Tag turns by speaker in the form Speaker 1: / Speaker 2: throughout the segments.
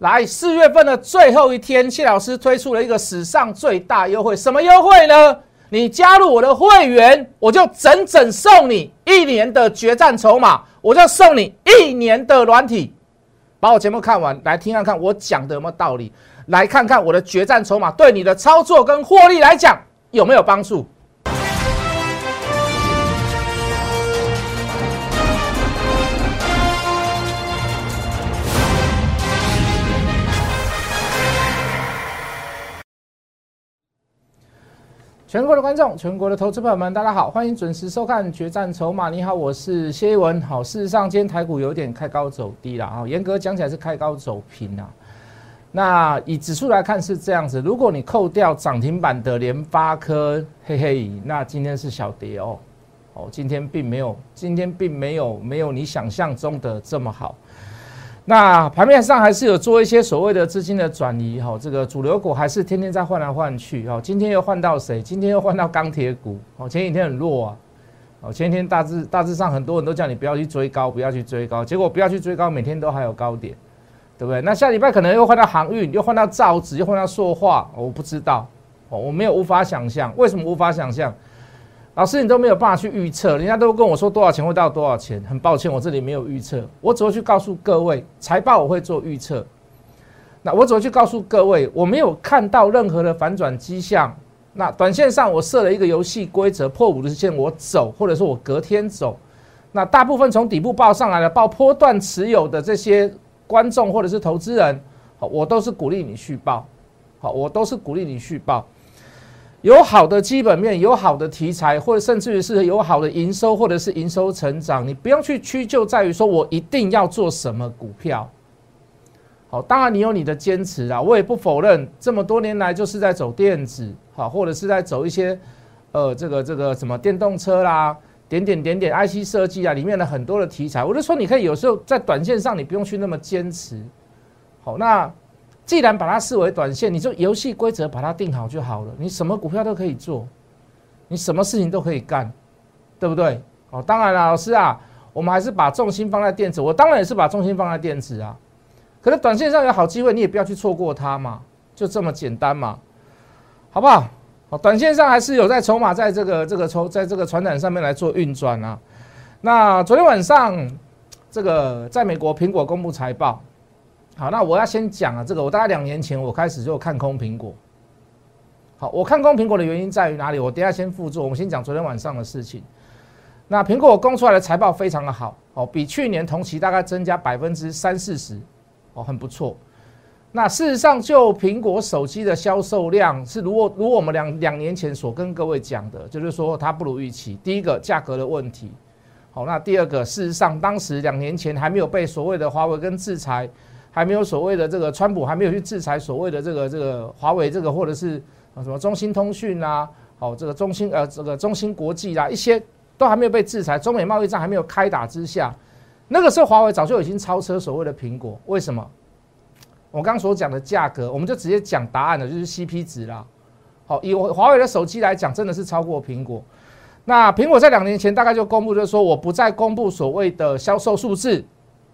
Speaker 1: 来，四月份的最后一天，谢老师推出了一个史上最大优惠，什么优惠呢？你加入我的会员，我就整整送你一年的决战筹码，我就送你一年的软体。把我节目看完，来听看看我讲的有没有道理，来看看我的决战筹码对你的操作跟获利来讲有没有帮助。全国的观众，全国的投资朋友们，大家好，欢迎准时收看《决战筹码》。你好，我是谢一文。好，事实上，今天台股有点开高走低了啊，严格讲起来是开高走平啊。那以指数来看是这样子，如果你扣掉涨停板的联发科，嘿嘿，那今天是小跌哦。哦，今天并没有，今天并没有没有你想象中的这么好。那盘面上还是有做一些所谓的资金的转移哈，这个主流股还是天天在换来换去哈。今天又换到谁？今天又换到钢铁股哦。前几天很弱啊，哦，前几天大致大致上很多人都叫你不要去追高，不要去追高，结果不要去追高，每天都还有高点，对不对？那下礼拜可能又换到航运，又换到造纸，又换到塑化，我不知道哦，我没有无法想象，为什么无法想象？老师，你都没有办法去预测，人家都跟我说多少钱会到多少钱。很抱歉，我这里没有预测，我只会去告诉各位，财报我会做预测。那我只会去告诉各位，我没有看到任何的反转迹象。那短线上我设了一个游戏规则，破五日线我走，或者说我隔天走。那大部分从底部报上来的报波段持有的这些观众或者是投资人，好，我都是鼓励你续报，好，我都是鼓励你续报。有好的基本面，有好的题材，或者甚至于是有好的营收，或者是营收成长，你不用去屈就在于说我一定要做什么股票。好，当然你有你的坚持啊，我也不否认，这么多年来就是在走电子，好，或者是在走一些呃这个这个什么电动车啦，点点点点 IC 设计啊里面的很多的题材，我就说你可以有时候在短线上你不用去那么坚持。好，那。既然把它视为短线，你就游戏规则把它定好就好了。你什么股票都可以做，你什么事情都可以干，对不对？哦，当然了，老师啊，我们还是把重心放在电子。我当然也是把重心放在电子啊。可是短线上有好机会，你也不要去错过它嘛，就这么简单嘛，好不好？好，短线上还是有在筹码在这个这个筹在这个船展上面来做运转啊。那昨天晚上，这个在美国苹果公布财报。好，那我要先讲啊，这个我大概两年前我开始就看空苹果。好，我看空苹果的原因在于哪里？我等下先附注，我们先讲昨天晚上的事情。那苹果公出来的财报非常的好，哦，比去年同期大概增加百分之三四十，哦，很不错。那事实上，就苹果手机的销售量是如果如果我们两两年前所跟各位讲的，就是说它不如预期。第一个价格的问题，好，那第二个事实上当时两年前还没有被所谓的华为跟制裁。还没有所谓的这个川普还没有去制裁所谓的这个这个华为这个或者是什么中兴通讯啊，好这个中兴呃这个中兴国际啦，一些都还没有被制裁，中美贸易战还没有开打之下，那个时候华为早就已经超车所谓的苹果。为什么？我刚刚所讲的价格，我们就直接讲答案了，就是 CP 值啦。好，以华为的手机来讲，真的是超过苹果。那苹果在两年前大概就公布，就是说我不再公布所谓的销售数字。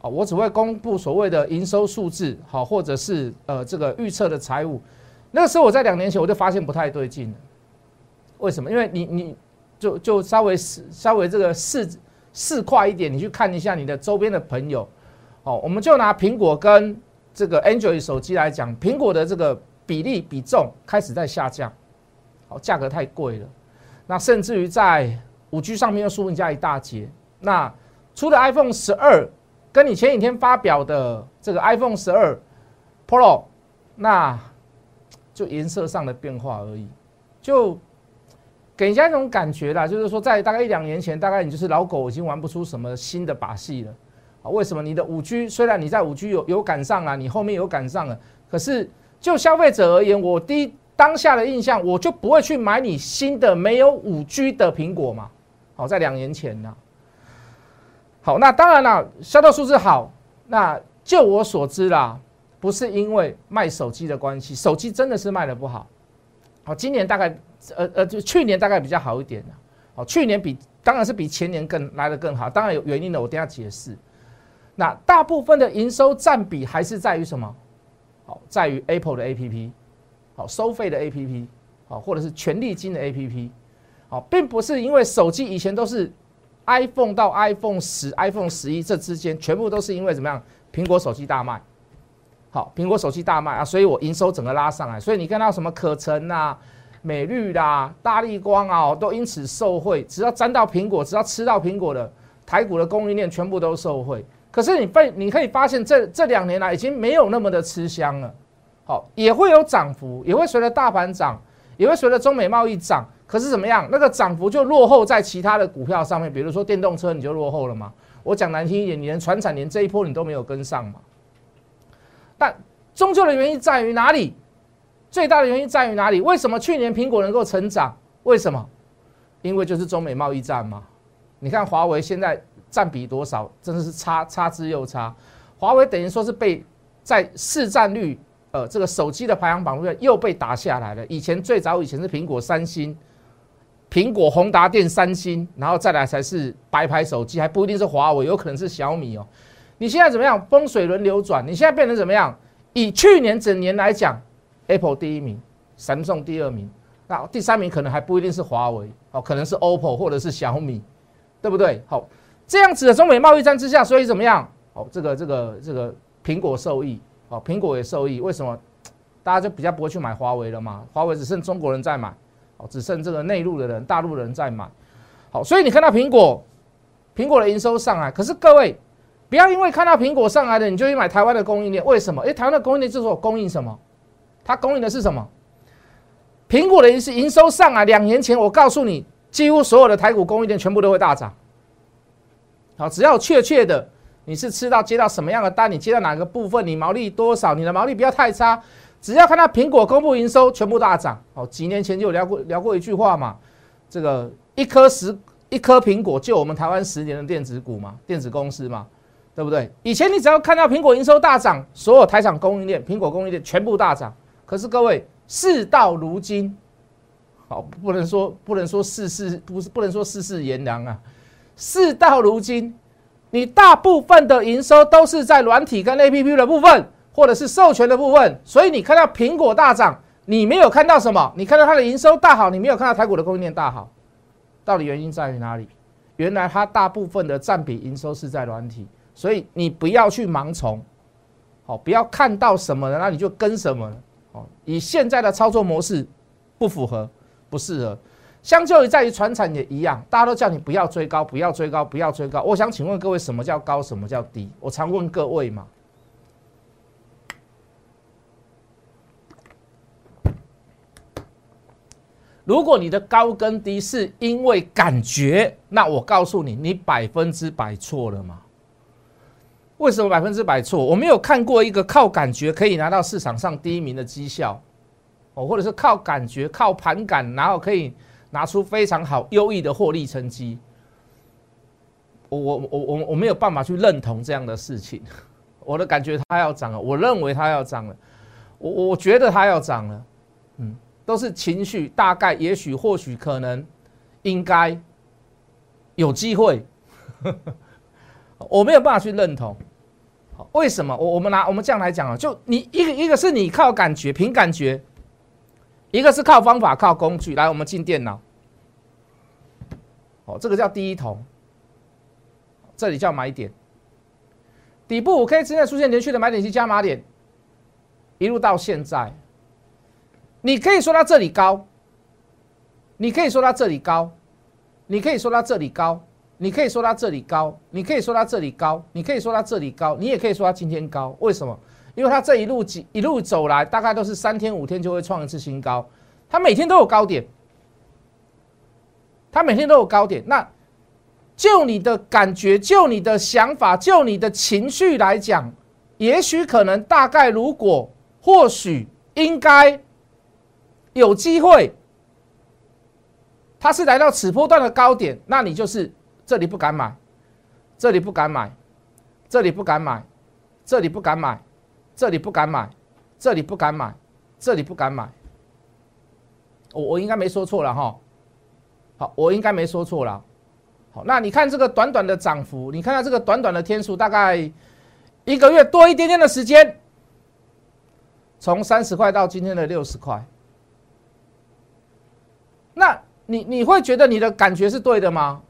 Speaker 1: 啊我只会公布所谓的营收数字，好，或者是呃这个预测的财务。那个时候我在两年前我就发现不太对劲了。为什么？因为你你就就稍微稍微这个市市快一点，你去看一下你的周边的朋友。哦，我们就拿苹果跟这个 Android 手机来讲，苹果的这个比例比重开始在下降，好，价格太贵了。那甚至于在五 G 上面又输人家一大截。那除了 iPhone 十二。跟你前几天发表的这个 iPhone 十二 Pro，那就颜色上的变化而已，就给人家一种感觉啦，就是说在大概一两年前，大概你就是老狗已经玩不出什么新的把戏了啊？为什么？你的五 G 虽然你在五 G 有有赶上了，你后面有赶上了，可是就消费者而言，我第一当下的印象，我就不会去买你新的没有五 G 的苹果嘛？好，在两年前呢。好，那当然了，销售数字好。那就我所知啦，不是因为卖手机的关系，手机真的是卖的不好。好，今年大概呃呃，就去年大概比较好一点的。好，去年比当然是比前年更来的更好，当然有原因的，我等下解释。那大部分的营收占比还是在于什么？好在于 Apple 的 APP，好收费的 APP，好或者是权利金的 APP，好，并不是因为手机以前都是 iPhone 到 iPhone 十、iPhone 十一这之间全部都是因为怎么样？苹果手机大卖，好，苹果手机大卖啊，所以我营收整个拉上来，所以你看到什么可成啊、美绿啦、大力光啊，都因此受惠。只要沾到苹果，只要吃到苹果的台股的供应链，全部都受惠。可是你被你可以发现，这这两年来已经没有那么的吃香了。好，也会有涨幅，也会随着大盘涨，也会随着中美贸易涨。可是怎么样？那个涨幅就落后在其他的股票上面，比如说电动车，你就落后了嘛。我讲难听一点，你连船产连这一波你都没有跟上嘛？但终究的原因在于哪里？最大的原因在于哪里？为什么去年苹果能够成长？为什么？因为就是中美贸易战嘛。你看华为现在占比多少？真的是差差之又差。华为等于说是被在市占率，呃，这个手机的排行榜上又被打下来了。以前最早以前是苹果、三星。苹果、宏达电、三星，然后再来才是白牌手机，还不一定是华为，有可能是小米哦。你现在怎么样？风水轮流转，你现在变成怎么样？以去年整年来讲，Apple 第一名，Samsung 第二名，那第三名可能还不一定是华为哦，可能是 OPPO 或者是小米，对不对？好，这样子的中美贸易战之下，所以怎么样？哦，这个这个这个苹果受益，哦，苹果也受益，为什么？大家就比较不会去买华为了嘛？华为只剩中国人在买。哦，只剩这个内陆的人，大陆人在买。好，所以你看到苹果，苹果的营收上来。可是各位，不要因为看到苹果上来了，你就去买台湾的供应链。为什么？因为台湾的供应链就是我供应什么？它供应的是什么？苹果的营营收上来，两年前我告诉你，几乎所有的台股供应链全部都会大涨。好，只要确切的，你是吃到接到什么样的单，你接到哪个部分，你毛利多少，你的毛利不要太差。只要看到苹果公布营收，全部大涨。哦，几年前就有聊过聊过一句话嘛，这个一颗十一颗苹果就我们台湾十年的电子股嘛，电子公司嘛，对不对？以前你只要看到苹果营收大涨，所有台厂供应链、苹果供应链全部大涨。可是各位，事到如今，好，不能说不能说世事不是不能说世事炎凉啊。事到如今，你大部分的营收都是在软体跟 A P P 的部分。或者是授权的部分，所以你看到苹果大涨，你没有看到什么？你看到它的营收大好，你没有看到台股的供应链大好，到底原因在于哪里？原来它大部分的占比营收是在软体，所以你不要去盲从，好，不要看到什么，那你就跟什么，哦，以现在的操作模式不符合，不适合。相较于在于船产也一样，大家都叫你不要追高，不要追高，不要追高。我想请问各位，什么叫高？什么叫低？我常问各位嘛。如果你的高跟低是因为感觉，那我告诉你，你百分之百错了吗？为什么百分之百错？我没有看过一个靠感觉可以拿到市场上第一名的绩效，哦，或者是靠感觉、靠盘感，然后可以拿出非常好、优异的获利成绩。我我我我我没有办法去认同这样的事情。我的感觉它要涨了，我认为它要涨了，我我觉得它要涨了，嗯。都是情绪，大概、也许、或许、可能、应该有机会，我没有办法去认同。为什么？我我们拿我们这样来讲啊，就你一个一个是你靠感觉、凭感觉，一个是靠方法、靠工具。来，我们进电脑。哦，这个叫第一桶，这里叫买点。底部五 K 之内出现连续的买点及加码点，一路到现在。你可以说它这里高，你可以说它这里高，你可以说它这里高，你可以说它这里高，你可以说它这里高，你可以说它这里高，你也可以说它今天高。为什么？因为它这一路几一路走来，大概都是三天五天就会创一次新高，它每天都有高点，它每天都有高点。那就你的感觉，就你的想法，就你的情绪来讲，也许可能大概如果或许应该。有机会，它是来到此波段的高点，那你就是这里不敢买，这里不敢买，这里不敢买，这里不敢买，这里不敢买，这里不敢买，这里不敢买。我我应该没说错了哈，好，我应该没说错了。好，那你看这个短短的涨幅，你看看这个短短的天数，大概一个月多一点点的时间。从三十块到今天的六十块，你你会觉得你的感觉是对的吗？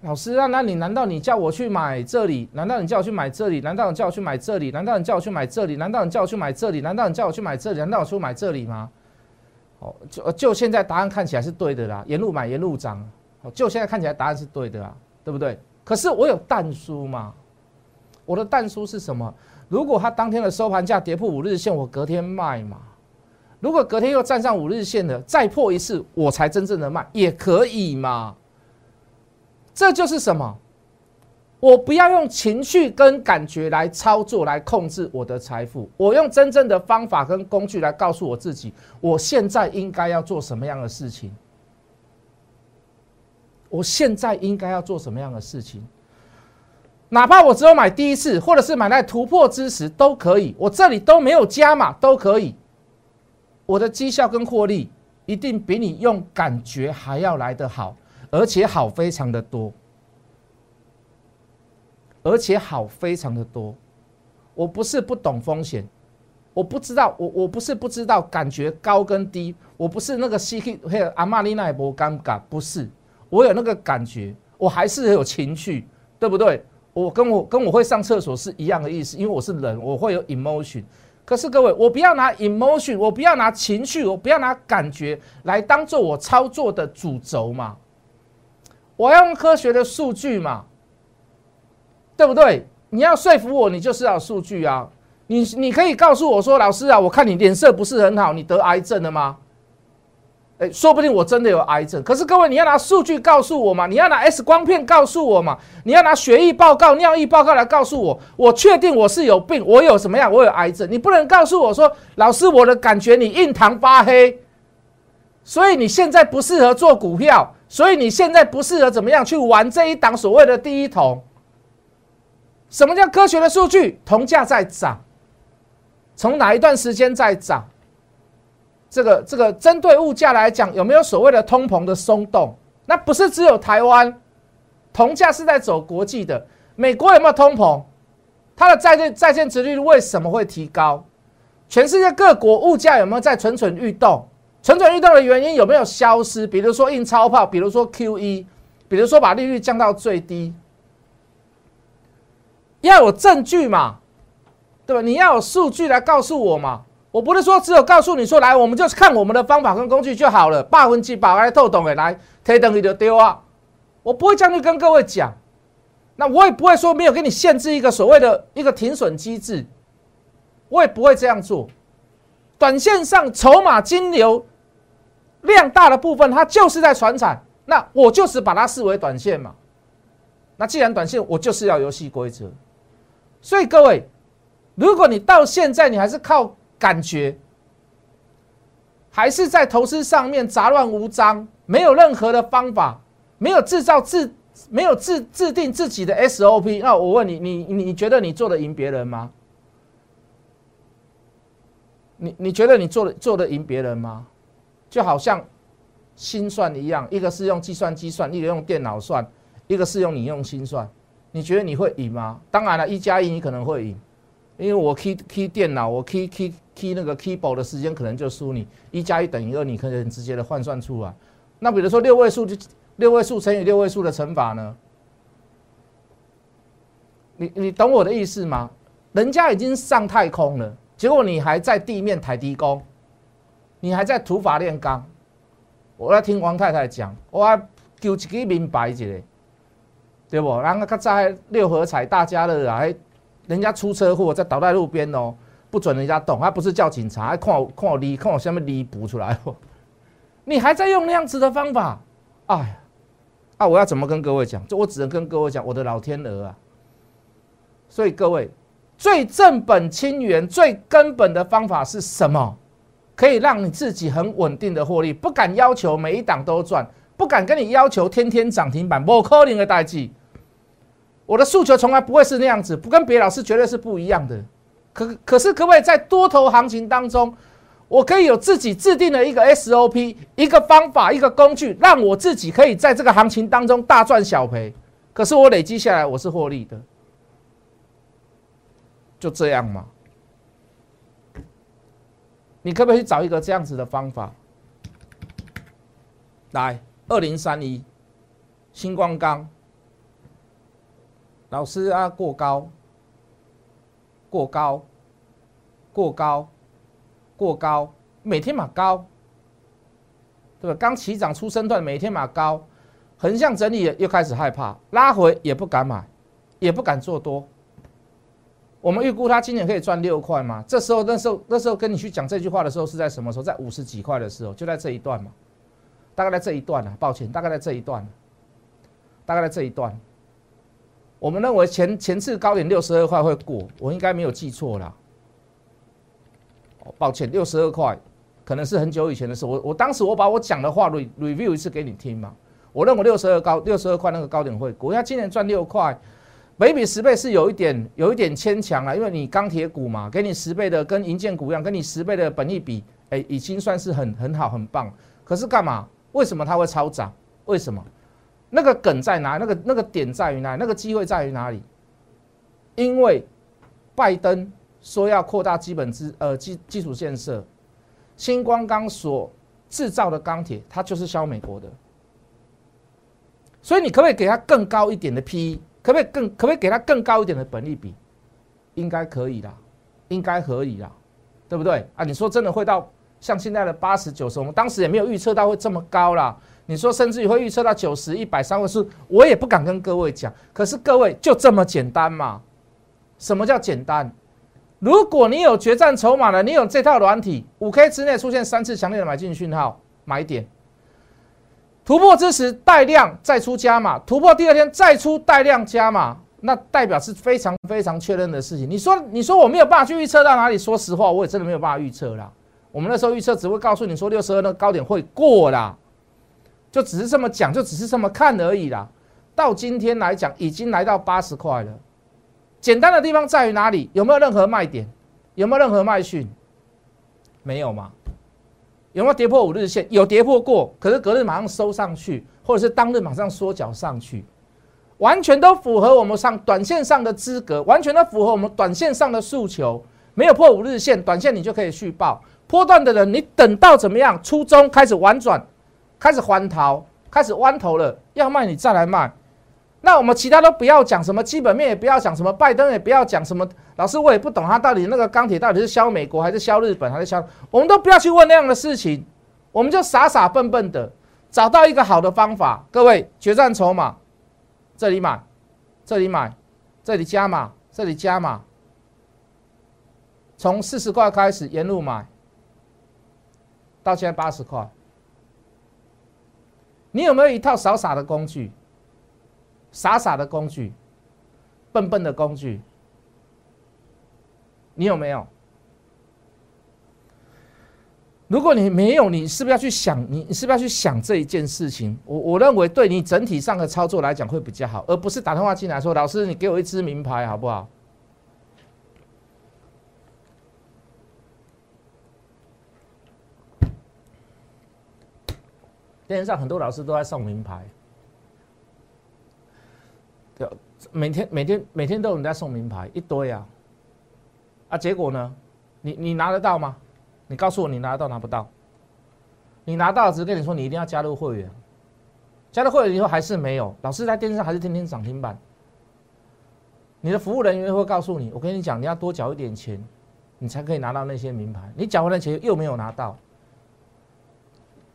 Speaker 1: 老师啊，那你难道你叫我去买这里？难道你叫我去买这里？难道你叫我去买这里？难道你叫我去买这里？难道你叫我去买这里？难道你叫我去买这里？难道我去买这里吗？哦，就就现在答案看起来是对的啦，沿路买沿路涨。哦，就现在看起来答案是对的啦，对不对？可是我有淡书嘛？我的淡书是什么？如果它当天的收盘价跌破五日线，我隔天卖嘛？如果隔天又站上五日线的，再破一次，我才真正的卖，也可以嘛？这就是什么？我不要用情绪跟感觉来操作来控制我的财富，我用真正的方法跟工具来告诉我自己，我现在应该要做什么样的事情？我现在应该要做什么样的事情？哪怕我只有买第一次，或者是买在突破之时都可以，我这里都没有加码都可以，我的绩效跟获利一定比你用感觉还要来得好。而且好非常的多，而且好非常的多。我不是不懂风险，我不知道，我我不是不知道感觉高跟低，我不是那个 C K 还有阿玛丽那一波尴尬，不是，我有那个感觉，我还是有情绪，对不对？我跟我跟我会上厕所是一样的意思，因为我是人，我会有 emotion。可是各位，我不要拿 emotion，我不要拿情绪，我不要拿感觉来当做我操作的主轴嘛。我要用科学的数据嘛，对不对？你要说服我，你就是要数据啊。你你可以告诉我说，老师啊，我看你脸色不是很好，你得癌症了吗？哎，说不定我真的有癌症。可是各位，你要拿数据告诉我嘛？你要拿 X 光片告诉我嘛？你要拿血液报告、尿液报告来告诉我，我确定我是有病，我有什么样？我有癌症。你不能告诉我说，老师，我的感觉你印堂发黑，所以你现在不适合做股票。所以你现在不适合怎么样去玩这一档所谓的第一桶？什么叫科学的数据？铜价在涨，从哪一段时间在涨？这个这个针对物价来讲，有没有所谓的通膨的松动？那不是只有台湾，铜价是在走国际的。美国有没有通膨？它的债券债券值率为什么会提高？全世界各国物价有没有在蠢蠢欲动？蠢蠢欲动的原因有没有消失？比如说印钞票，比如说 Q E，比如说把利率降到最低，要有证据嘛，对吧？你要有数据来告诉我嘛。我不是说只有告诉你说来，我们就是看我们的方法跟工具就好了。八分之八来透懂的来，推等你就丢啊！我不会这样去跟各位讲，那我也不会说没有给你限制一个所谓的一个停损机制，我也不会这样做。短线上筹码金流。量大的部分，它就是在传产，那我就是把它视为短线嘛。那既然短线，我就是要游戏规则。所以各位，如果你到现在你还是靠感觉，还是在投资上面杂乱无章，没有任何的方法，没有制造自，没有制制定自己的 SOP，那我问你，你你觉得你做的赢别人吗？你你觉得你做的做的赢别人吗？就好像心算一样，一个是用计算机算，一个用电脑算，一个是用你用心算。你觉得你会赢吗？当然了，一加一你可能会赢，因为我 key key 电脑，我 key key key 那个 keyboard 的时间可能就输你。一加一等于二，你可能直接的换算出来。那比如说六位数就六位数乘以六位数的乘法呢？你你懂我的意思吗？人家已经上太空了，结果你还在地面抬低工。你还在土法炼钢？我要听王太太讲，我求一个明白一个，对不？然后他在六合彩大家乐啊，人家出车祸在倒在路边哦，不准人家动，还不是叫警察，还看我看我离看我下面离补出来哦。你还在用那样子的方法？哎呀，啊！我要怎么跟各位讲？就我只能跟各位讲，我的老天鹅啊！所以各位，最正本清源、最根本的方法是什么？可以让你自己很稳定的获利，不敢要求每一档都赚，不敢跟你要求天天涨停板。不可能的代际，我的诉求从来不会是那样子，不跟别老师绝对是不一样的。可可是可不可以在多头行情当中，我可以有自己制定的一个 SOP，一个方法，一个工具，让我自己可以在这个行情当中大赚小赔。可是我累积下来，我是获利的，就这样嘛。你可不可以找一个这样子的方法？来，二零三一，星光钢，老师啊，过高，过高，过高，过高，每天嘛高，对吧？刚起涨出生段，每天嘛高，横向整理又开始害怕，拉回也不敢买，也不敢做多。我们预估他今年可以赚六块嘛？这时候那时候那时候跟你去讲这句话的时候是在什么时候？在五十几块的时候，就在这一段嘛，大概在这一段啊。抱歉，大概在这一段，大概在这一段。我们认为前前次高点六十二块会过，我应该没有记错啦。抱歉，六十二块可能是很久以前的事。我我当时我把我讲的话 re review 一次给你听嘛。我认为六十二高六十二块那个高点会过，它今年赚六块。每笔十倍是有一点有一点牵强了，因为你钢铁股嘛，给你十倍的跟银建股一样，跟你十倍的本益比，哎，已经算是很很好很棒。可是干嘛？为什么它会超涨？为什么？那个梗在哪？那个那个点在于哪？那个机会在于哪里？因为拜登说要扩大基本资呃基基础建设，新光钢所制造的钢铁，它就是销美国的，所以你可不可以给它更高一点的 PE？可不可以更可不可以给他更高一点的本利比？应该可以啦，应该可以啦，对不对啊？你说真的会到像现在的八十九十，我们当时也没有预测到会这么高啦。你说甚至于会预测到九十一百三位数，我也不敢跟各位讲。可是各位就这么简单嘛？什么叫简单？如果你有决战筹码了，你有这套软体，五 K 之内出现三次强烈的买进讯号，买点。突破之时带量再出加码，突破第二天再出带量加码，那代表是非常非常确认的事情。你说你说我没有办法去预测到哪里？说实话，我也真的没有办法预测啦。我们那时候预测只会告诉你说六十二那个高点会过啦，就只是这么讲，就只是这么看而已啦。到今天来讲，已经来到八十块了。简单的地方在于哪里？有没有任何卖点？有没有任何卖讯？没有吗？有没有跌破五日线？有跌破过，可是隔日马上收上去，或者是当日马上缩脚上去，完全都符合我们上短线上的资格，完全都符合我们短线上的诉求。没有破五日线，短线你就可以续报。波段的人，你等到怎么样？初中开始玩转，开始还逃，开始弯头了，要卖你再来卖。那我们其他都不要讲，什么基本面也不要讲，什么拜登也不要讲，什么老师我也不懂他到底那个钢铁到底是销美国还是销日本还是销，我们都不要去问那样的事情，我们就傻傻笨笨的找到一个好的方法。各位决战筹码，这里买，这里买，这里加码，这里加码，从四十块开始沿路买，到现在八十块，你有没有一套傻傻的工具？傻傻的工具，笨笨的工具，你有没有？如果你没有，你是不是要去想？你是不是要去想这一件事情？我我认为对你整体上的操作来讲会比较好，而不是打电话进来说：“老师，你给我一支名牌好不好？”电视上很多老师都在送名牌。对每天每天每天都有人在送名牌一堆啊，啊，结果呢？你你拿得到吗？你告诉我你拿得到拿不到？你拿到只是跟你说你一定要加入会员，加入会员以后还是没有，老师在电视上还是天天涨停板。你的服务人员会告诉你，我跟你讲，你要多缴一点钱，你才可以拿到那些名牌。你缴完了钱又没有拿到，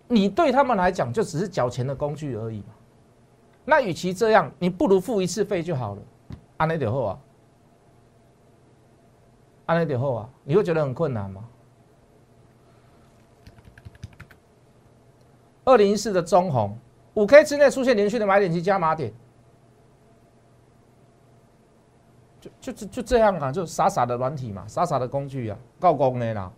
Speaker 1: 你对他们来讲就只是缴钱的工具而已嘛。那与其这样，你不如付一次费就好了。安那点后啊，安那点后啊，你会觉得很困难吗？二零一四的中红，五 K 之内出现连续的买点及加码点，就就就就这样啊，就傻傻的软体嘛，傻傻的工具啊，够功的啦，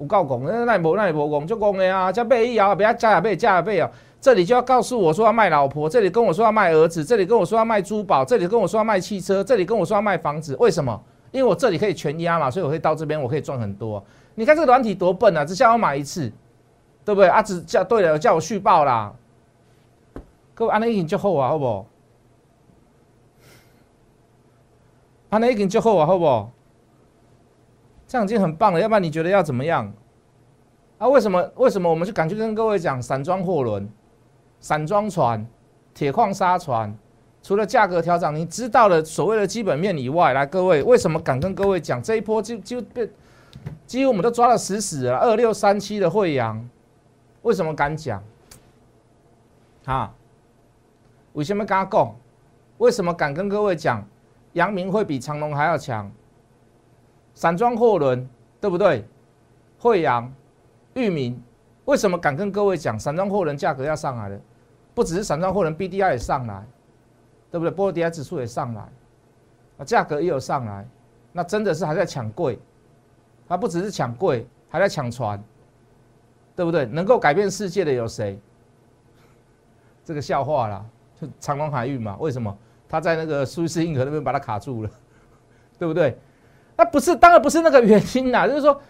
Speaker 1: 有够功，那那无那无功就功的啊，加倍一摇，不要加倍加倍啊。这里就要告诉我说要卖老婆，这里跟我说要卖儿子，这里跟我说要卖珠宝，这里跟我说要卖汽车，这里跟我说要卖房子。为什么？因为我这里可以全压嘛，所以我可以到这边，我可以赚很多。你看这个软体多笨啊，只叫我买一次，对不对？啊，只叫对了，叫我续报啦。各位，安内已经就好啊，好不好？安内已经就好啊，好不好？这样已经很棒了，要不然你觉得要怎么样？啊，为什么？为什么我们就敢去跟各位讲散装货轮、散装船、铁矿砂船？除了价格调整，你知道的所谓的基本面以外，来各位，为什么敢跟各位讲这一波就就被几乎我们都抓的死死了？二六三七的惠阳，为什么敢讲？啊？为什么敢讲？为什么敢跟各位讲？阳明会比长隆还要强？散装货轮对不对？惠阳、裕民，为什么敢跟各位讲？散装货轮价格要上来了，不只是散装货轮 BDI 也上来。对不对？波罗的海指数也上来，啊，价格也有上来，那真的是还在抢贵，它不只是抢贵，还在抢船，对不对？能够改变世界的有谁？这个笑话啦，就长隆海运嘛？为什么？他在那个苏伊士运河那边把它卡住了，对不对？那不是，当然不是那个原因啦，就是说，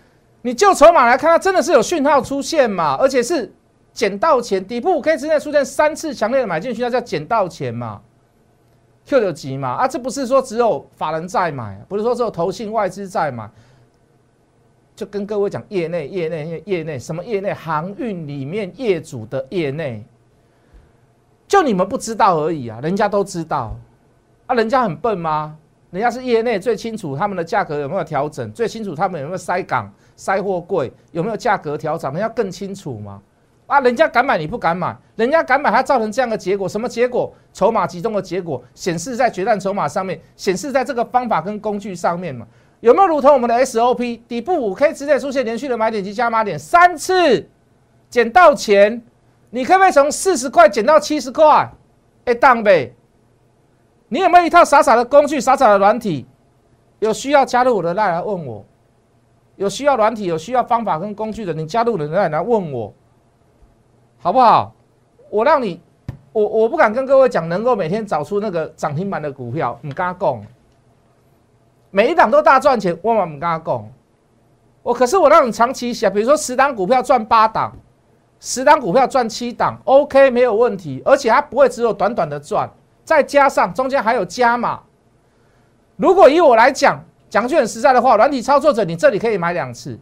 Speaker 1: 你就筹码来看，它真的是有讯号出现嘛？而且是捡到钱，底部五 K 之内出现三次强烈的买进去，那叫捡到钱嘛？Q 有急嘛？啊，这不是说只有法人在买，不是说只有投信外资在买，就跟各位讲，业内、业内、业内，什么业内？航运里面业主的业内，就你们不知道而已啊，人家都知道啊，人家很笨吗？人家是业内最清楚他们的价格有没有调整，最清楚他们有没有塞港、塞货柜，有没有价格调整，人家更清楚吗？啊，人家敢买你不敢买，人家敢买，它造成这样的结果，什么结果？筹码集中的结果，显示在决战筹码上面，显示在这个方法跟工具上面嘛？有没有如同我们的 SOP 底部五 K 直接出现连续的买点及加码点三次，捡到钱，你可不可以从四十块捡到七十块？哎，当呗，你有没有一套傻傻的工具、傻傻的软体？有需要加入我的赖来问我，有需要软体、有需要方法跟工具的，你加入我的赖来问我。好不好？我让你，我我不敢跟各位讲，能够每天找出那个涨停板的股票，你跟他讲，每一档都大赚钱，我嘛不跟他讲。我可是我让你长期想，比如说十档股票赚八档，十档股票赚七档，OK 没有问题，而且它不会只有短短的赚，再加上中间还有加码。如果以我来讲，讲句很实在的话，软体操作者，你这里可以买两次，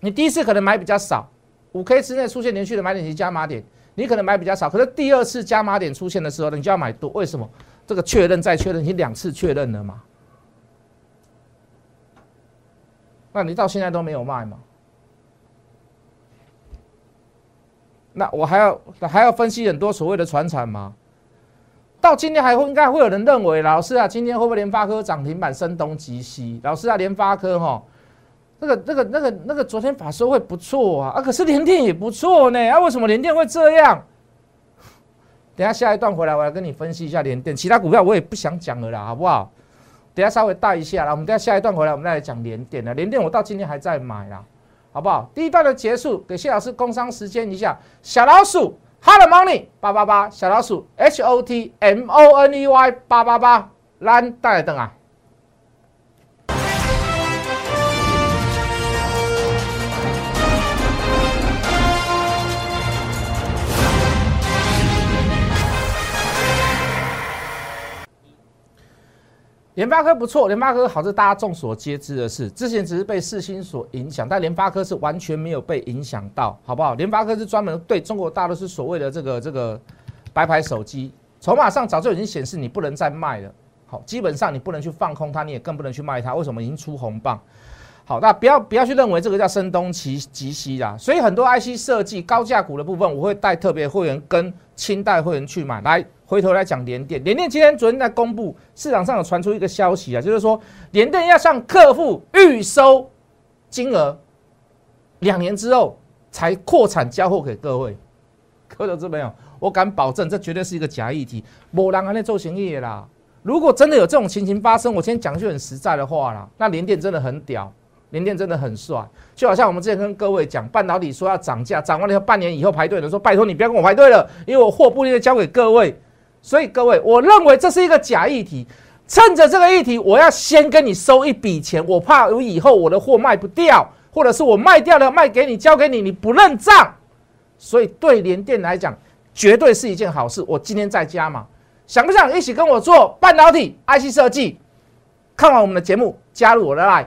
Speaker 1: 你第一次可能买比较少。五 K 之内出现连续的买点及加码点，你可能买比较少，可是第二次加码点出现的时候，你就要买多。为什么？这个确认再确认，你两次确认了嘛？那你到现在都没有卖吗？那我还要还要分析很多所谓的船产吗？到今天还会应该会有人认为，老师啊，今天会不会联发科涨停板声东击西？老师啊，联发科哈。那个、那个、那个、那个，昨天法收会不错啊，啊，可是联电也不错呢，啊，为什么联电会这样？等下下一段回来，我来跟你分析一下联电，其他股票我也不想讲了啦，好不好？等下稍微带一下啦，我们等下下一段回来，我们再来讲联电了。联电我到今天还在买啦，好不好？第一段的结束，给谢老师工商时间一下，小老鼠 Hello, Money 八八八，小老鼠 H O T M O N E Y 八八八，蓝带来灯啊！联发科不错，联发科好是大家众所皆知的事。之前只是被四星所影响，但联发科是完全没有被影响到，好不好？联发科是专门对中国大陆是所谓的这个这个白牌手机，筹码上早就已经显示你不能再卖了。好，基本上你不能去放空它，你也更不能去卖它。为什么？已经出红棒。好，那不要不要去认为这个叫声东击击西啦。所以很多 IC 设计高价股的部分，我会带特别会员跟清代会员去买来。回头来讲联电，联电今天昨天在公布，市场上有传出一个消息啊，就是说联电要向客户预收金额，两年之后才扩产交货给各位。各位投资朋友，我敢保证，这绝对是一个假议题，某人还在做生意啦。如果真的有这种情形发生，我今天讲句很实在的话啦，那联电真的很屌，联电真的很帅，就好像我们之前跟各位讲，半导体说要涨价，涨完了以后半年以后排队的说，拜托你不要跟我排队了，因为我货不一定交给各位。所以各位，我认为这是一个假议题。趁着这个议题，我要先跟你收一笔钱，我怕我以后我的货卖不掉，或者是我卖掉了卖给你交给你，你不认账。所以对联电来讲，绝对是一件好事。我今天在家嘛，想不想一起跟我做半导体 IC 设计？看完我们的节目，加入我的 line，